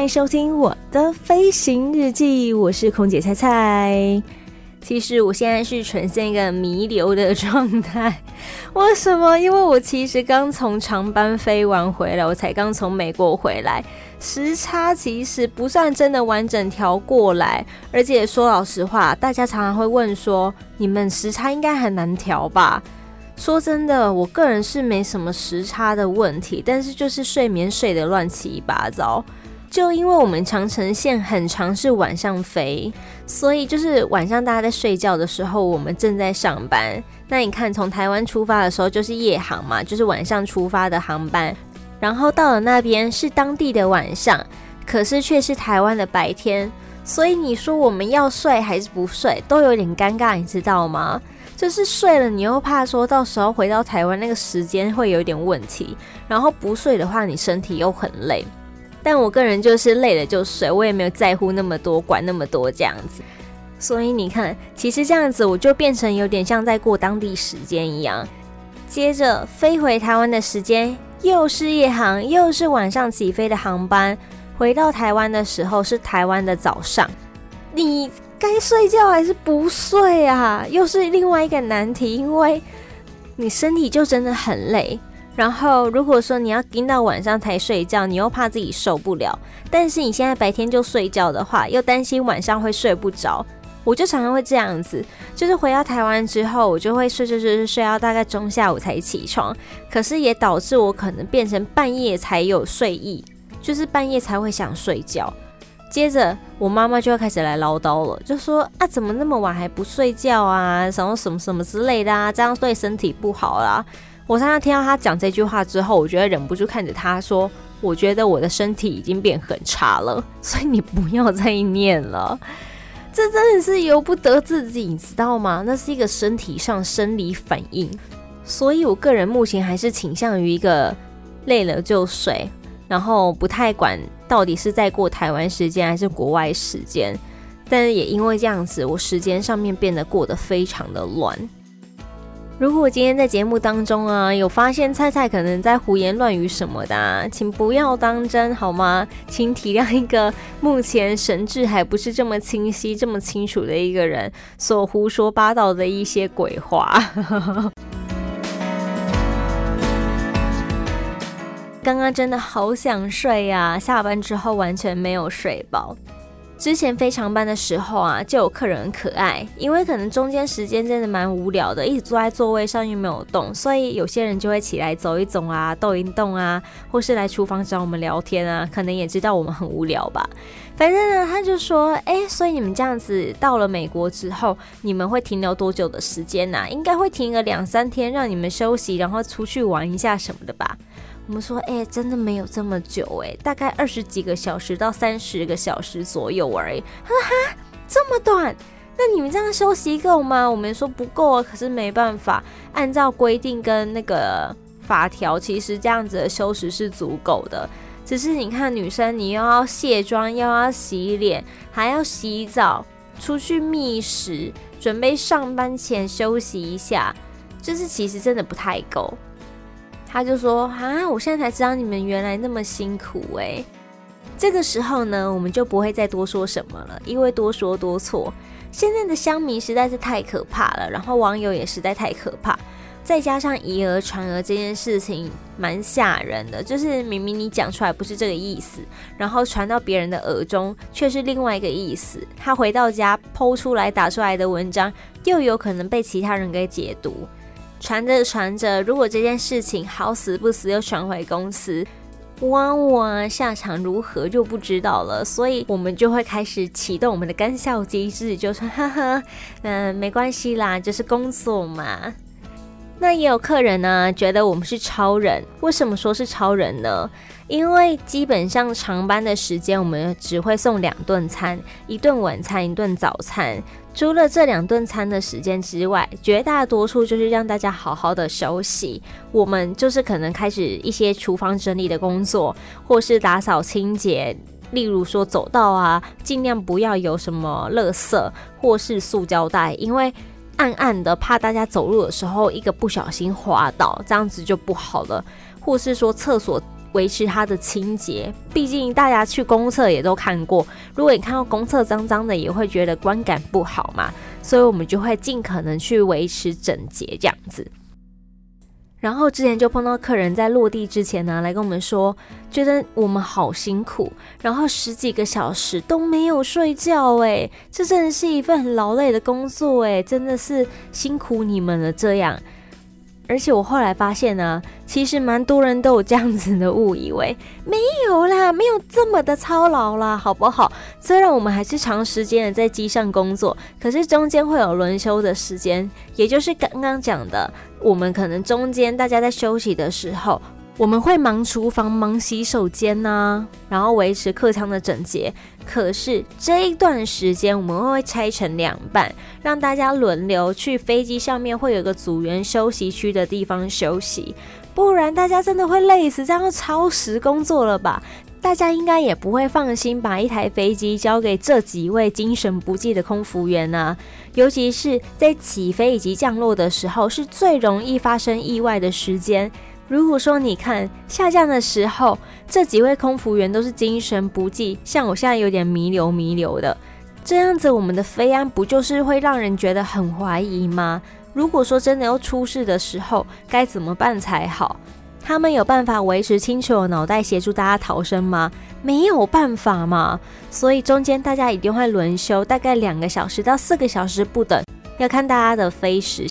欢迎收听我的飞行日记，我是空姐菜菜。其实我现在是呈现一个弥留的状态，为什么？因为我其实刚从长班飞完回来，我才刚从美国回来，时差其实不算真的完整调过来。而且说老实话，大家常常会问说，你们时差应该很难调吧？说真的，我个人是没什么时差的问题，但是就是睡眠睡得乱七八糟。就因为我们长城线很常是晚上飞，所以就是晚上大家在睡觉的时候，我们正在上班。那你看，从台湾出发的时候就是夜航嘛，就是晚上出发的航班，然后到了那边是当地的晚上，可是却是台湾的白天。所以你说我们要睡还是不睡，都有点尴尬，你知道吗？就是睡了，你又怕说到时候回到台湾那个时间会有点问题，然后不睡的话，你身体又很累。但我个人就是累了就睡，我也没有在乎那么多，管那么多这样子。所以你看，其实这样子我就变成有点像在过当地时间一样。接着飞回台湾的时间又是夜航，又是晚上起飞的航班，回到台湾的时候是台湾的早上。你。该睡觉还是不睡啊？又是另外一个难题，因为你身体就真的很累。然后如果说你要盯到晚上才睡觉，你又怕自己受不了。但是你现在白天就睡觉的话，又担心晚上会睡不着。我就常常会这样子，就是回到台湾之后，我就会睡睡睡睡睡到大概中下午才起床。可是也导致我可能变成半夜才有睡意，就是半夜才会想睡觉。接着，我妈妈就会开始来唠叨了，就说啊，怎么那么晚还不睡觉啊？什么什么什么之类的啊，这样对身体不好啦。我常常听到他讲这句话之后，我觉得忍不住看着他说，我觉得我的身体已经变很差了，所以你不要再念了。这真的是由不得自己，你知道吗？那是一个身体上生理反应，所以我个人目前还是倾向于一个累了就睡。然后不太管到底是在过台湾时间还是国外时间，但是也因为这样子，我时间上面变得过得非常的乱。如果今天在节目当中啊，有发现菜菜可能在胡言乱语什么的啊，请不要当真好吗？请体谅一个目前神智还不是这么清晰、这么清楚的一个人所胡说八道的一些鬼话。刚刚真的好想睡呀，下班之后完全没有睡饱。之前非常班的时候啊，就有客人很可爱，因为可能中间时间真的蛮无聊的，一直坐在座位上又没有动，所以有些人就会起来走一走啊，动一动啊，或是来厨房找我们聊天啊，可能也知道我们很无聊吧。反正呢，他就说，哎，所以你们这样子到了美国之后，你们会停留多久的时间呢？应该会停个两三天，让你们休息，然后出去玩一下什么的吧。我们说，哎、真的没有这么久，哎，大概二十几个小时到三十个小时左右而已。他说，哈，这么短？那你们这样休息够吗？我们说不够啊，可是没办法，按照规定跟那个法条，其实这样子的休息是足够的。只是你看，女生你又要卸妆，又要洗脸，还要洗澡，出去觅食，准备上班前休息一下，就是其实真的不太够。他就说啊，我现在才知道你们原来那么辛苦诶。这个时候呢，我们就不会再多说什么了，因为多说多错。现在的乡民实在是太可怕了，然后网友也实在太可怕，再加上以讹传讹这件事情蛮吓人的，就是明明你讲出来不是这个意思，然后传到别人的耳中却是另外一个意思。他回到家剖出来打出来的文章，又有可能被其他人给解读。传着传着，如果这件事情好死不死又传回公司，哇哇，下场如何就不知道了。所以我们就会开始启动我们的干笑机制，就说哈哈，嗯，没关系啦，就是工作嘛。那也有客人呢，觉得我们是超人。为什么说是超人呢？因为基本上长班的时间，我们只会送两顿餐，一顿晚餐，一顿早餐。除了这两顿餐的时间之外，绝大多数就是让大家好好的休息。我们就是可能开始一些厨房整理的工作，或是打扫清洁。例如说走道啊，尽量不要有什么垃圾或是塑胶袋，因为。暗暗的，怕大家走路的时候一个不小心滑倒，这样子就不好了。或是说厕所维持它的清洁，毕竟大家去公厕也都看过，如果你看到公厕脏脏的，也会觉得观感不好嘛。所以我们就会尽可能去维持整洁，这样子。然后之前就碰到客人在落地之前呢，来跟我们说，觉得我们好辛苦，然后十几个小时都没有睡觉，哎，这真的是一份很劳累的工作，哎，真的是辛苦你们了，这样。而且我后来发现呢，其实蛮多人都有这样子的误以为，没有啦，没有这么的操劳啦，好不好？虽然我们还是长时间的在机上工作，可是中间会有轮休的时间，也就是刚刚讲的，我们可能中间大家在休息的时候。我们会忙厨房、忙洗手间呐、然后维持客舱的整洁。可是这一段时间，我们会拆成两半，让大家轮流去飞机上面会有个组员休息区的地方休息，不然大家真的会累死，这样超时工作了吧？大家应该也不会放心把一台飞机交给这几位精神不济的空服员啊，尤其是在起飞以及降落的时候，是最容易发生意外的时间。如果说你看下降的时候，这几位空服员都是精神不济，像我现在有点弥留弥留的，这样子我们的飞安不就是会让人觉得很怀疑吗？如果说真的要出事的时候，该怎么办才好？他们有办法维持清楚的脑袋协助大家逃生吗？没有办法嘛，所以中间大家一定会轮休，大概两个小时到四个小时不等，要看大家的飞时。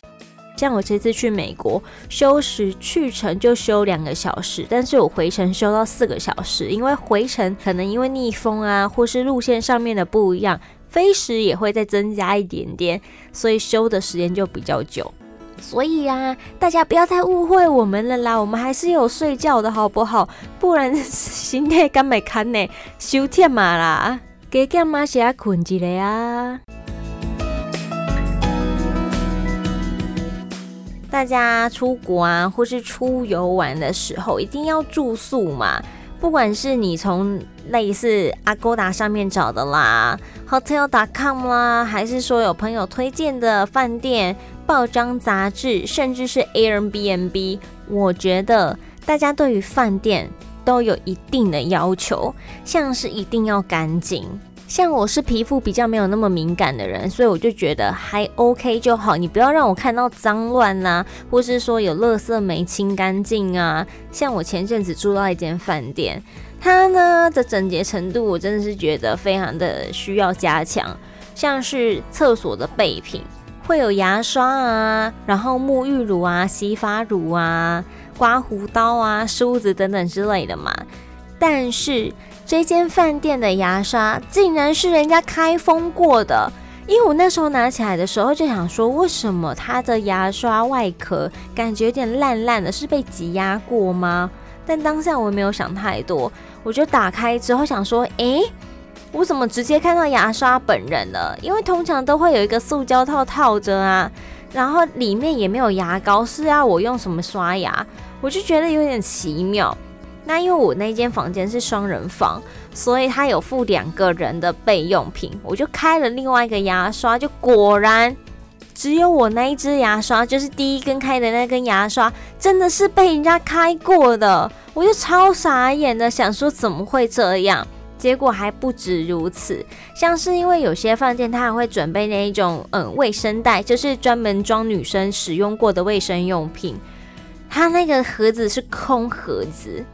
像我这次去美国，休时去程就休两个小时，但是我回程休到四个小时，因为回程可能因为逆风啊，或是路线上面的不一样，飞时也会再增加一点点，所以休的时间就比较久。所以呀、啊，大家不要再误会我们了啦，我们还是有睡觉的好不好？不然身体敢没看呢？休天嘛啦，给干嘛先困一下啊？大家出国啊，或是出游玩的时候，一定要住宿嘛。不管是你从类似 Agoda 上面找的啦，Hotel.com 啦，还是说有朋友推荐的饭店、报章杂志，甚至是 Airbnb，我觉得大家对于饭店都有一定的要求，像是一定要干净。像我是皮肤比较没有那么敏感的人，所以我就觉得还 OK 就好。你不要让我看到脏乱呐，或是说有垃圾没清干净啊。像我前阵子住到一间饭店，它呢的整洁程度，我真的是觉得非常的需要加强。像是厕所的备品会有牙刷啊，然后沐浴乳啊、洗发乳啊、刮胡刀啊、梳子等等之类的嘛，但是。这间饭店的牙刷竟然是人家开封过的，因为我那时候拿起来的时候就想说，为什么它的牙刷外壳感觉有点烂烂的，是被挤压过吗？但当下我没有想太多，我就打开之后想说，诶，我怎么直接看到牙刷本人了？因为通常都会有一个塑胶套套着啊，然后里面也没有牙膏，是要我用什么刷牙？我就觉得有点奇妙。那因为我那间房间是双人房，所以他有附两个人的备用品，我就开了另外一个牙刷，就果然只有我那一支牙刷，就是第一根开的那根牙刷，真的是被人家开过的，我就超傻眼的，想说怎么会这样？结果还不止如此，像是因为有些饭店他还会准备那一种嗯卫生袋，就是专门装女生使用过的卫生用品，它那个盒子是空盒子。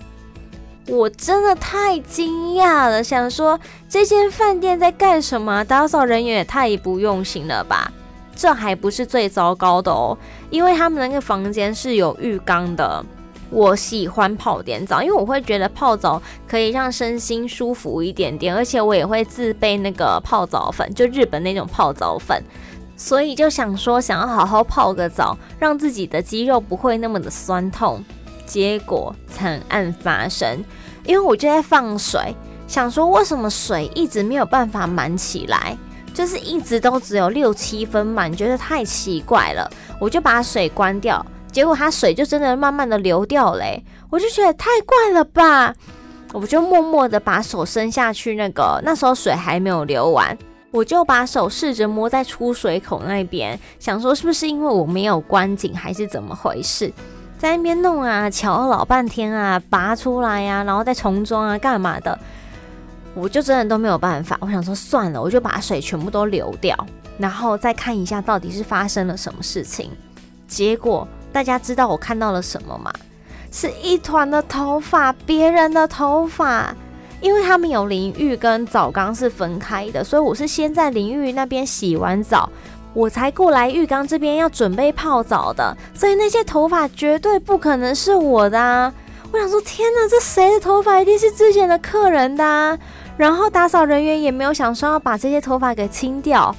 我真的太惊讶了，想说这间饭店在干什么？打扫人员也太不用心了吧！这还不是最糟糕的哦，因为他们那个房间是有浴缸的。我喜欢泡点澡，因为我会觉得泡澡可以让身心舒服一点点，而且我也会自备那个泡澡粉，就日本那种泡澡粉。所以就想说想要好好泡个澡，让自己的肌肉不会那么的酸痛。结果惨案发生，因为我就在放水，想说为什么水一直没有办法满起来，就是一直都只有六七分满，觉得太奇怪了，我就把水关掉。结果它水就真的慢慢的流掉嘞，我就觉得太怪了吧，我就默默的把手伸下去，那个那时候水还没有流完，我就把手试着摸在出水口那边，想说是不是因为我没有关紧还是怎么回事，在那边弄啊，瞧了老半天啊，拔出来呀、啊，然后再重装啊，干嘛的，我就真的都没有办法，我想说算了，我就把水全部都流掉，然后再看一下到底是发生了什么事情，结果。大家知道我看到了什么吗？是一团的头发，别人的头发。因为他们有淋浴跟澡缸是分开的，所以我是先在淋浴那边洗完澡，我才过来浴缸这边要准备泡澡的。所以那些头发绝对不可能是我的啊！我想说，天哪，这谁的头发？一定是之前的客人的啊。然后打扫人员也没有想说要把这些头发给清掉。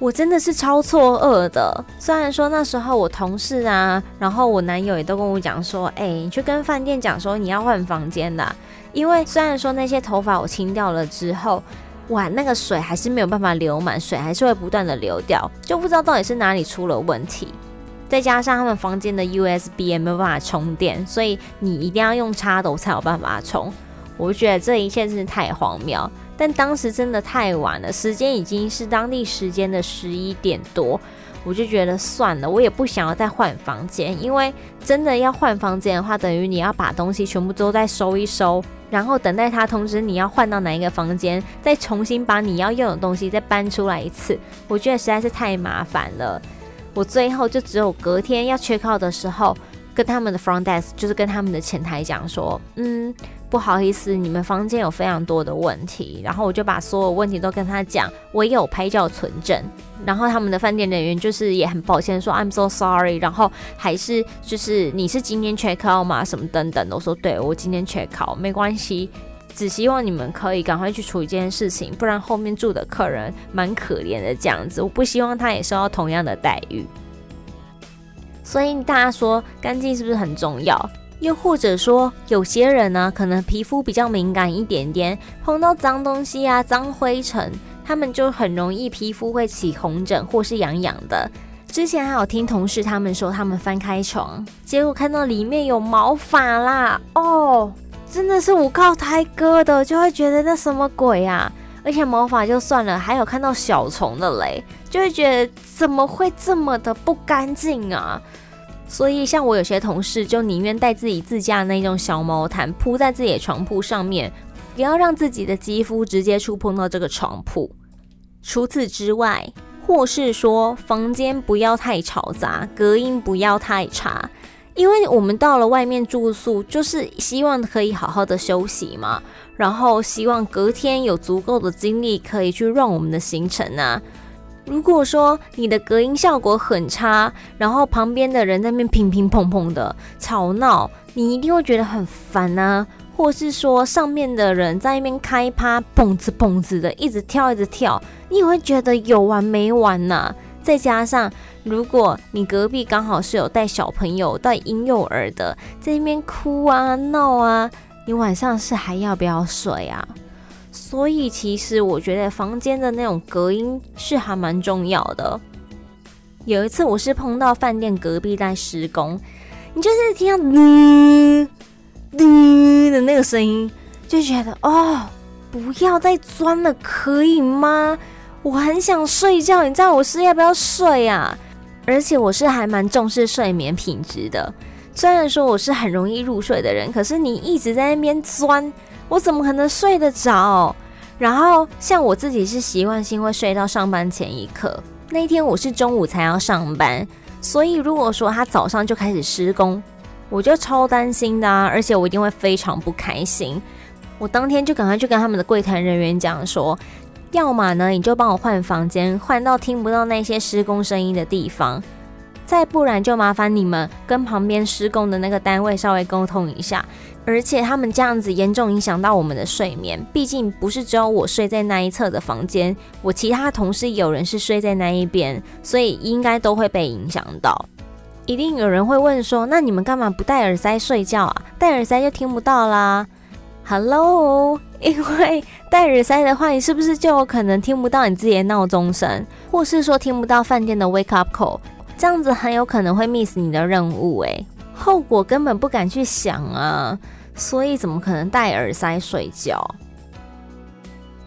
我真的是超错愕的。虽然说那时候我同事啊，然后我男友也都跟我讲说，哎，你去跟饭店讲说你要换房间的。因为虽然说那些头发我清掉了之后，哇，那个水还是没有办法流满，水还是会不断的流掉，就不知道到底是哪里出了问题。再加上他们房间的 USB 也没有办法充电，所以你一定要用插头才有办法充。我觉得这一切真是太荒谬。但当时真的太晚了，时间已经是当地时间的十一点多，我就觉得算了，我也不想要再换房间，因为真的要换房间的话，等于你要把东西全部都再收一收，然后等待他通知你要换到哪一个房间，再重新把你要用的东西再搬出来一次，我觉得实在是太麻烦了。我最后就只有隔天要 check out 的时候，跟他们的 front desk，就是跟他们的前台讲说，嗯。不好意思，你们房间有非常多的问题，然后我就把所有问题都跟他讲，我也有拍照存证，然后他们的饭店人员就是也很抱歉说 I'm so sorry，然后还是就是你是今天 check out 吗？什么等等的，我说对，我今天 check out，没关系，只希望你们可以赶快去处理这件事情，不然后面住的客人蛮可怜的这样子，我不希望他也受到同样的待遇，所以大家说干净是不是很重要？又或者说，有些人呢，可能皮肤比较敏感一点点，碰到脏东西啊、脏灰尘，他们就很容易皮肤会起红疹或是痒痒的。之前还有听同事他们说，他们翻开床，结果看到里面有毛发啦，哦，真的是无靠胎哥的，就会觉得那什么鬼啊！而且毛发就算了，还有看到小虫的嘞，就会觉得怎么会这么的不干净啊！所以，像我有些同事就宁愿带自己自家的那种小毛毯铺在自己的床铺上面，不要让自己的肌肤直接触碰到这个床铺。除此之外，或是说房间不要太嘈杂，隔音不要太差，因为我们到了外面住宿，就是希望可以好好的休息嘛，然后希望隔天有足够的精力可以去 run 我们的行程啊。如果说你的隔音效果很差，然后旁边的人在那边乒乒乓乓的吵闹，你一定会觉得很烦啊。或是说上面的人在那边开趴，蹦子蹦子的一直跳一直跳，你也会觉得有完没完呐、再加上如果你隔壁刚好是有带小朋友、带婴幼儿的，在那边哭啊闹啊，你晚上是还要不要睡啊？所以其实我觉得房间的那种隔音是还蛮重要的。有一次我是碰到饭店隔壁在施工，你就是听到呜呜的那个声音，就觉得哦，不要再钻了，可以吗？我很想睡觉，你知道我是要不要睡啊？而且我是还蛮重视睡眠品质的。虽然说我是很容易入睡的人，可是你一直在那边钻。我怎么可能睡得着？然后像我自己是习惯性会睡到上班前一刻。那一天我是中午才要上班，所以如果说他早上就开始施工，我就超担心的啊，而且我一定会非常不开心。我当天就赶快去跟他们的柜台人员讲说，要么呢你就帮我换房间，换到听不到那些施工声音的地方。再不然就麻烦你们跟旁边施工的那个单位稍微沟通一下，而且他们这样子严重影响到我们的睡眠。毕竟不是只有我睡在那一侧的房间，我其他同事有人是睡在那一边，所以应该都会被影响到。一定有人会问说：“那你们干嘛不戴耳塞睡觉啊？戴耳塞就听不到啦。” Hello，因为戴耳塞的话，你是不是就有可能听不到你自己的闹钟声，或是说听不到饭店的 wake up call？这样子很有可能会 miss 你的任务，诶，后果根本不敢去想啊。所以怎么可能戴耳塞睡觉？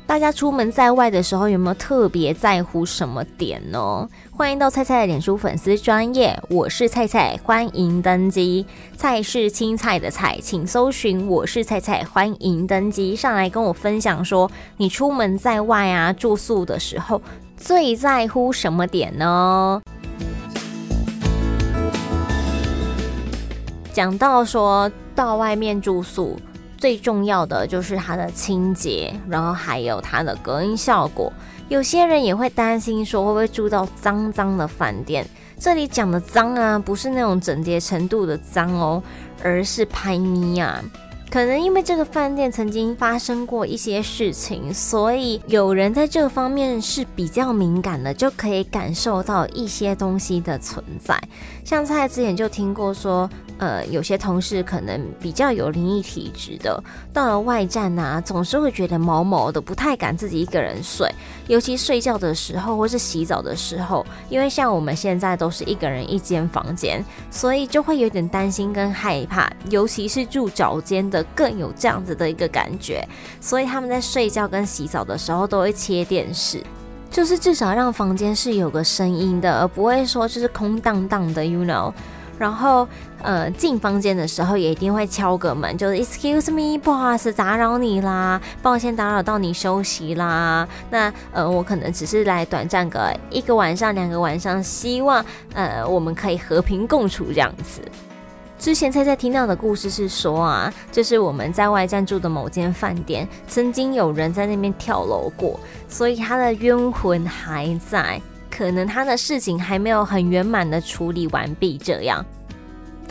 大家出门在外的时候有没有特别在乎什么点呢？欢迎到菜菜的脸书粉丝专页，我是菜菜，欢迎登机。菜是青菜的菜，请搜寻我是菜菜，欢迎登机。上来跟我分享说，你出门在外啊，住宿的时候最在乎什么点呢？讲到说到外面住宿，最重要的就是它的清洁，然后还有它的隔音效果。有些人也会担心说，会不会住到脏脏的饭店？这里讲的脏啊，不是那种整洁程度的脏哦，而是拍咪啊。可能因为这个饭店曾经发生过一些事情，所以有人在这方面是比较敏感的，就可以感受到一些东西的存在。像菜之前就听过说，呃，有些同事可能比较有灵异体质的，到了外站啊，总是会觉得毛毛的，不太敢自己一个人睡，尤其睡觉的时候或是洗澡的时候，因为像我们现在都是一个人一间房间，所以就会有点担心跟害怕，尤其是住脚间的。更有这样子的一个感觉，所以他们在睡觉跟洗澡的时候都会切电视，就是至少让房间是有个声音的，而不会说就是空荡荡的，you know。然后呃进房间的时候也一定会敲个门，就是 Excuse me，不好意思打扰你啦，抱歉打扰到你休息啦。那呃我可能只是来短暂个一个晚上、两个晚上，希望呃我们可以和平共处这样子。之前猜猜听到的故事是说啊，就是我们在外站住的某间饭店，曾经有人在那边跳楼过，所以他的冤魂还在，可能他的事情还没有很圆满的处理完毕。这样，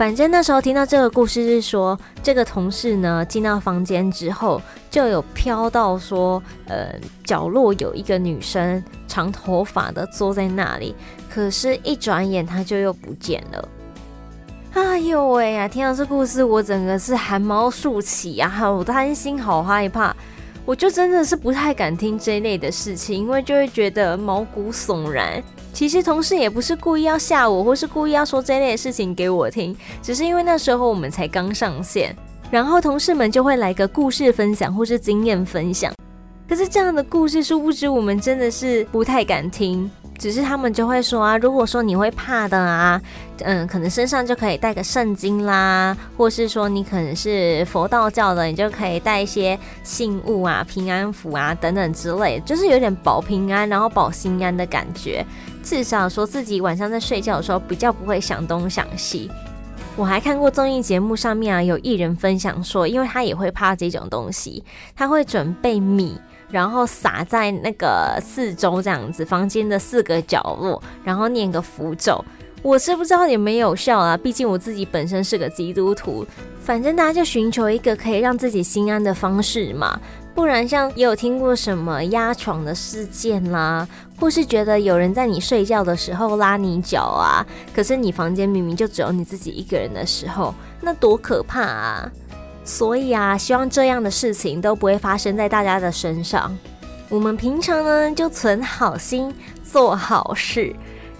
反正那时候听到这个故事是说，这个同事呢进到房间之后，就有飘到说，呃，角落有一个女生，长头发的坐在那里，可是一转眼她就又不见了。哎呦喂呀！听到这故事，我整个是汗毛竖起啊，好担心，好害怕。我就真的是不太敢听这一类的事情，因为就会觉得毛骨悚然。其实同事也不是故意要吓我，或是故意要说这类的事情给我听，只是因为那时候我们才刚上线，然后同事们就会来个故事分享或是经验分享。可是这样的故事，殊不知我们真的是不太敢听。只是他们就会说啊，如果说你会怕的啊，嗯，可能身上就可以带个圣经啦，或是说你可能是佛道教的，你就可以带一些信物啊、平安符啊等等之类，就是有点保平安，然后保心安的感觉。至少说自己晚上在睡觉的时候比较不会想东想西。我还看过综艺节目上面啊，有艺人分享说，因为他也会怕这种东西，他会准备米。然后撒在那个四周这样子，房间的四个角落，然后念个符咒。我是不知道有没有效啊，毕竟我自己本身是个基督徒。反正大家就寻求一个可以让自己心安的方式嘛。不然像也有听过什么压床的事件啦，或是觉得有人在你睡觉的时候拉你脚啊，可是你房间明明就只有你自己一个人的时候，那多可怕啊！所以啊，希望这样的事情都不会发生在大家的身上。我们平常呢，就存好心，做好事。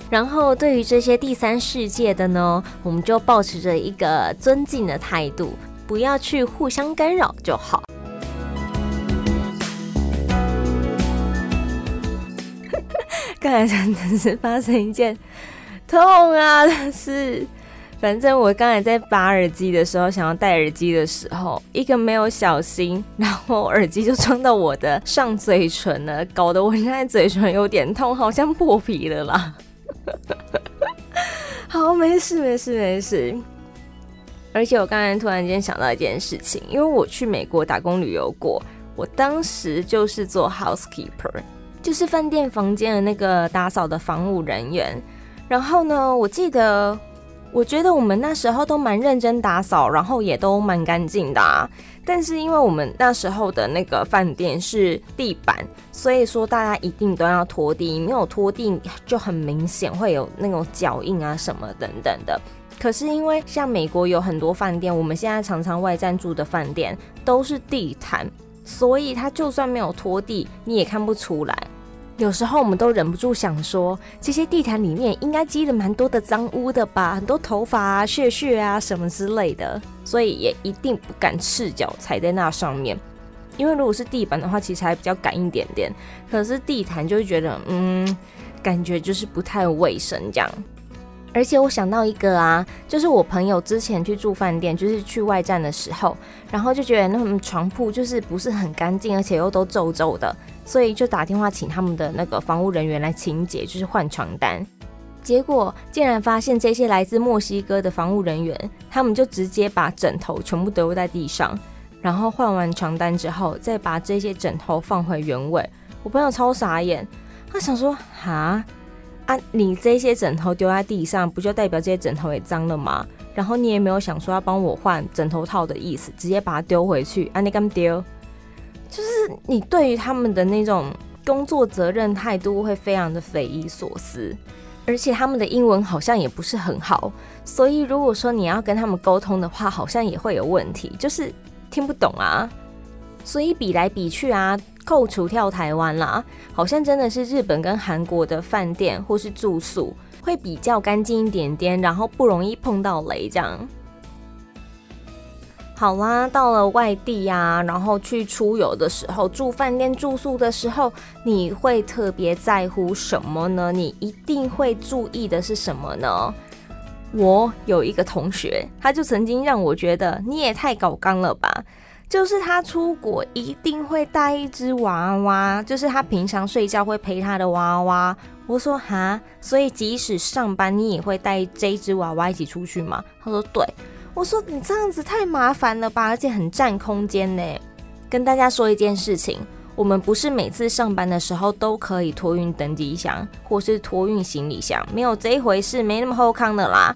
然后对于这些第三世界的呢，我们就保持着一个尊敬的态度，不要去互相干扰就好。刚才真的是发生一件痛啊的事。反正我刚才在拔耳机的时候，想要戴耳机的时候，一个没有小心，然后耳机就撞到我的上嘴唇了，搞得我现在嘴唇有点痛，好像破皮了啦。好，没事没事没事。而且我刚才突然间想到一件事情，因为我去美国打工旅游过，我当时就是做 housekeeper，就是饭店房间的那个打扫的房务人员。然后呢，我记得。我觉得我们那时候都蛮认真打扫，然后也都蛮干净的啊。但是因为我们那时候的那个饭店是地板，所以说大家一定都要拖地，没有拖地就很明显会有那种脚印啊什么等等的。可是因为像美国有很多饭店，我们现在常常外站住的饭店都是地毯，所以它就算没有拖地，你也看不出来。有时候我们都忍不住想说，这些地毯里面应该积了蛮多的脏污的吧，很多头发啊、血血啊什么之类的，所以也一定不敢赤脚踩在那上面。因为如果是地板的话，其实还比较敢一点点，可是地毯就会觉得，嗯，感觉就是不太卫生这样。而且我想到一个啊，就是我朋友之前去住饭店，就是去外站的时候，然后就觉得那种床铺就是不是很干净，而且又都皱皱的。所以就打电话请他们的那个房务人员来清洁，就是换床单。结果竟然发现这些来自墨西哥的房务人员，他们就直接把枕头全部丢在地上，然后换完床单之后，再把这些枕头放回原位。我朋友超傻眼，他想说：哈啊，你这些枕头丢在地上，不就代表这些枕头也脏了吗？然后你也没有想说要帮我换枕头套的意思，直接把它丢回去，啊，你敢丢？就是你对于他们的那种工作责任态度会非常的匪夷所思，而且他们的英文好像也不是很好，所以如果说你要跟他们沟通的话，好像也会有问题，就是听不懂啊。所以比来比去啊，扣除跳台湾啦，好像真的是日本跟韩国的饭店或是住宿会比较干净一点点，然后不容易碰到雷这样。好啦，到了外地呀、啊，然后去出游的时候，住饭店住宿的时候，你会特别在乎什么呢？你一定会注意的是什么呢？我有一个同学，他就曾经让我觉得你也太搞刚了吧，就是他出国一定会带一只娃娃，就是他平常睡觉会陪他的娃娃。我说哈，所以即使上班你也会带这一只娃娃一起出去吗？他说对。我说你这样子太麻烦了吧，而且很占空间呢。跟大家说一件事情，我们不是每次上班的时候都可以托运登机箱或是托运行李箱，没有这一回事，没那么好康的啦。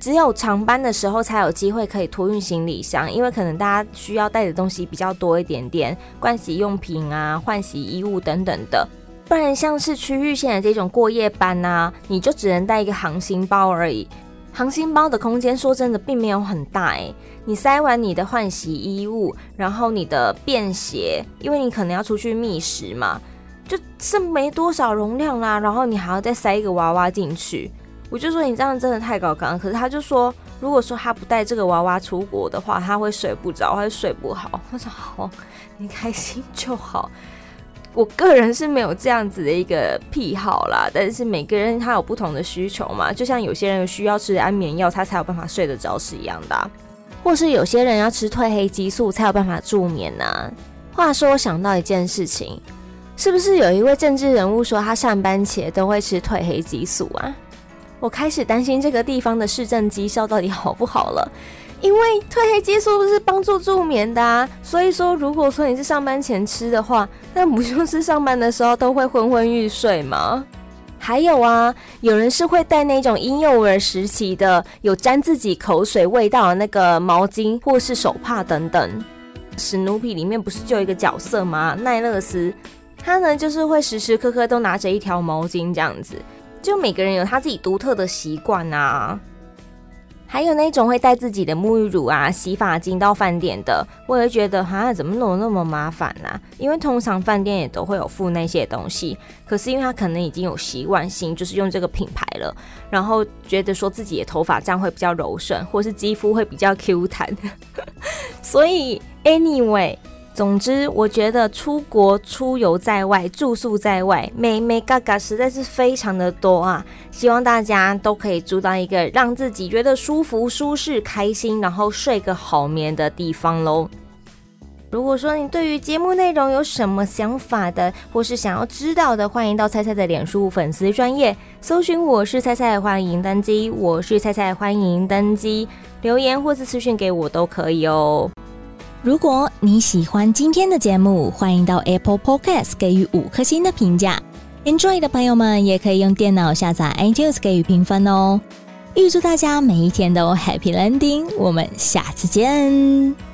只有长班的时候才有机会可以托运行李箱，因为可能大家需要带的东西比较多一点点，盥洗用品啊、换洗衣物等等的。不然像是区域线的这种过夜班啊，你就只能带一个航行包而已。航行包的空间说真的并没有很大诶，你塞完你的换洗衣物，然后你的便携，因为你可能要出去觅食嘛，就剩没多少容量啦。然后你还要再塞一个娃娃进去，我就说你这样真的太搞刚。可是他就说，如果说他不带这个娃娃出国的话，他会睡不着，会睡不好。我说好，你开心就好。我个人是没有这样子的一个癖好啦，但是每个人他有不同的需求嘛，就像有些人需要吃安眠药，他才有办法睡得着是一样的，或是有些人要吃褪黑激素才有办法助眠呢。话说，我想到一件事情，是不是有一位政治人物说他上班前都会吃褪黑激素啊？我开始担心这个地方的市政绩效到底好不好了。因为褪黑激素是帮助助眠的啊，所以说如果说你是上班前吃的话，那不就是上班的时候都会昏昏欲睡吗？还有啊，有人是会带那种婴幼儿时期的有沾自己口水味道的那个毛巾或是手帕等等。史努比里面不是就有一个角色吗？奈勒斯，他呢就是会时时刻刻都拿着一条毛巾这样子，就每个人有他自己独特的习惯啊。还有那种会带自己的沐浴乳啊、洗发精到饭店的，我也觉得哈，怎么弄那么麻烦呢、啊？因为通常饭店也都会有附那些东西，可是因为他可能已经有习惯性，就是用这个品牌了，然后觉得说自己的头发这样会比较柔顺，或是肌肤会比较 Q 弹，所以 anyway。总之，我觉得出国出游在外，住宿在外，美美嘎嘎实在是非常的多啊！希望大家都可以住到一个让自己觉得舒服、舒适、开心，然后睡个好眠的地方喽。如果说你对于节目内容有什么想法的，或是想要知道的，欢迎到菜菜的脸书粉丝专业搜寻“我是菜菜”，欢迎登机。我是菜菜，欢迎登机，留言或是私讯给我都可以哦。如果你喜欢今天的节目，欢迎到 Apple Podcast 给予五颗星的评价。Enjoy 的朋友们也可以用电脑下载 iTunes 给予评分哦。预祝大家每一天都 Happy Landing，我们下次见。